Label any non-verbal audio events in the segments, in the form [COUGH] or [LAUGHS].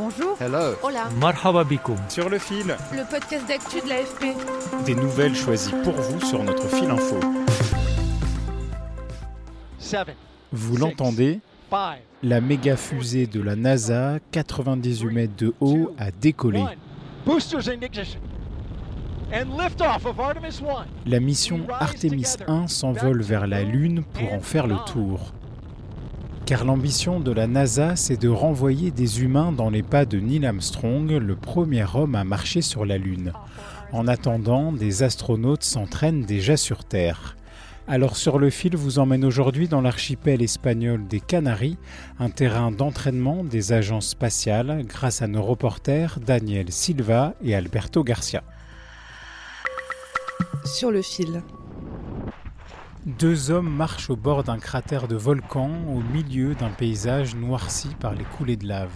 Bonjour. Hello. Hola. Marhaba bikoum. Sur le fil, Le podcast d'actu de l'AFP. des nouvelles choisies pour vous sur notre fil info. Vous l'entendez La méga fusée de la NASA, 98 mètres de haut, a décollé. La mission Artemis 1 s'envole vers la Lune pour en faire le tour. Car l'ambition de la NASA, c'est de renvoyer des humains dans les pas de Neil Armstrong, le premier homme à marcher sur la Lune. En attendant, des astronautes s'entraînent déjà sur Terre. Alors sur le fil vous emmène aujourd'hui dans l'archipel espagnol des Canaries, un terrain d'entraînement des agences spatiales grâce à nos reporters Daniel Silva et Alberto Garcia. Sur le fil. Deux hommes marchent au bord d'un cratère de volcan au milieu d'un paysage noirci par les coulées de lave.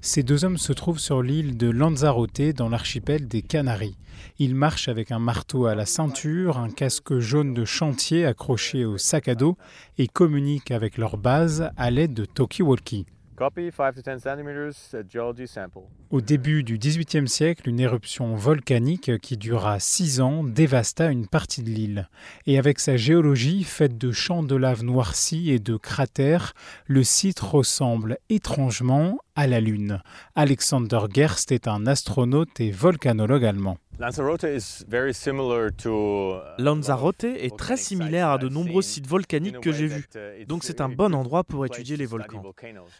Ces deux hommes se trouvent sur l'île de Lanzarote dans l'archipel des Canaries. Ils marchent avec un marteau à la ceinture, un casque jaune de chantier accroché au sac à dos et communiquent avec leur base à l'aide de talkie-walkie. Copy 5 to 10 centimeters, geology sample. Au début du XVIIIe siècle, une éruption volcanique qui dura six ans dévasta une partie de l'île. Et avec sa géologie faite de champs de lave noircis et de cratères, le site ressemble étrangement à la Lune. Alexander Gerst est un astronaute et volcanologue allemand. Lanzarote is very similar to, uh, est très similaire à de nombreux sites volcaniques que j'ai that, vus. uh, Donc c'est un bon endroit pour étudier les volcans.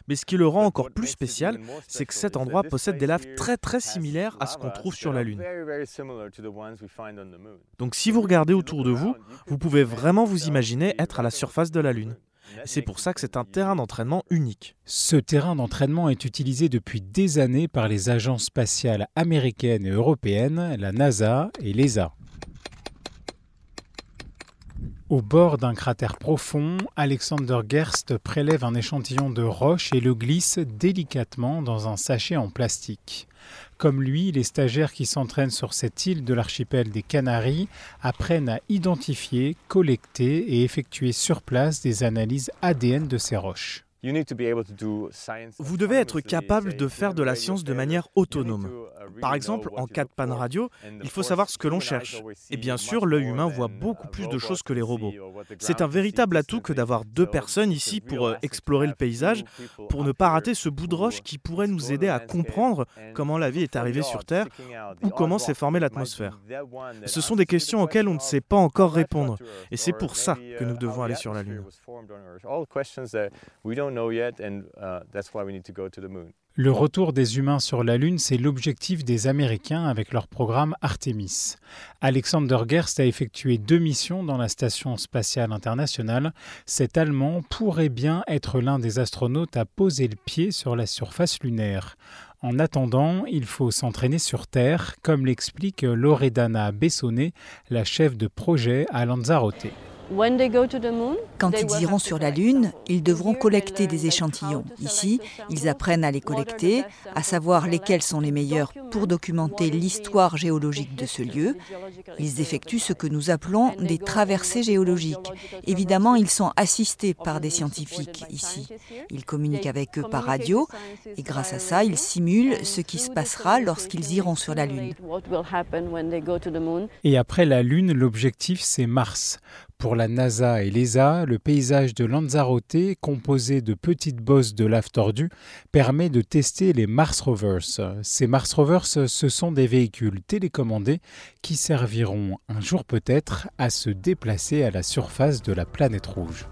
Mais ce qui le rend But encore what plus spécial, c'est que special cet is that endroit possède des laves très très similaires à ce qu'on trouve sur la Lune. very, very similar to the ones we find on the moon. Donc si vous regardez autour de vous, vous pouvez vraiment vous imaginer être à la surface de la Lune. C'est pour ça que c'est un terrain d'entraînement unique. Ce terrain d'entraînement est utilisé depuis des années par les agences spatiales américaines et européennes, la NASA et l'ESA. Au bord d'un cratère profond, Alexander Gerst prélève un échantillon de roche et le glisse délicatement dans un sachet en plastique. Comme lui, les stagiaires qui s'entraînent sur cette île de l'archipel des Canaries apprennent à identifier, collecter et effectuer sur place des analyses ADN de ces roches. Vous devez être capable de faire de la science de manière autonome. to, uh, Par exemple, en cas de panne radio, il faut savoir ce que l'on cherche. Et bien sûr, l'œil humain voit beaucoup plus de choses que les robots. C'est un véritable atout que d'avoir deux So, personnes ici pour euh, explorer le paysage, pour ne pas rater ce bout de roche qui pourrait nous aider à comprendre comment la vie est arrivée sur Terre ou comment s'est formée l'atmosphère. Ce sont des questions auxquelles on ne sait pas encore répondre. Et c'est pour ça maybe, que nous uh, devons aller sur la Lune. Le retour des humains sur la Lune, c'est l'objectif des Américains avec leur programme Artemis. Alexander Gerst a effectué deux missions dans la Station spatiale internationale. Cet Allemand pourrait bien être l'un des astronautes à poser le pied sur la surface lunaire. En attendant, il faut s'entraîner sur Terre, comme l'explique Loredana Bessonnet, la chef de projet à Lanzarote. Quand ils iront sur la Lune, ils devront collecter des échantillons. Ici, ils apprennent à les collecter, à savoir lesquels sont les meilleurs pour documenter l'histoire géologique de ce lieu. [LAUGHS] Ils effectuent ce que nous appelons des traversées géologiques. Évidemment, ils sont assistés par des scientifiques ici. Ils communiquent avec eux par radio et grâce à ça, ils simulent ce qui se passera lorsqu'ils iront sur la Lune. Et après la Lune, l'objectif c'est Mars. Pour la NASA et l'ESA, le paysage de Lanzarote, composé de petites bosses de lave tordue, permet de tester les Mars Rovers. Ces Mars Rovers, ce sont des véhicules télécommandés qui serviront un jour peut-être à se déplacer à la surface de la planète rouge.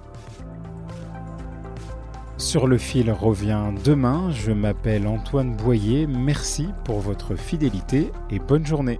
Sur le fil revient demain, je m'appelle Antoine Boyer, merci pour votre fidélité et bonne journée.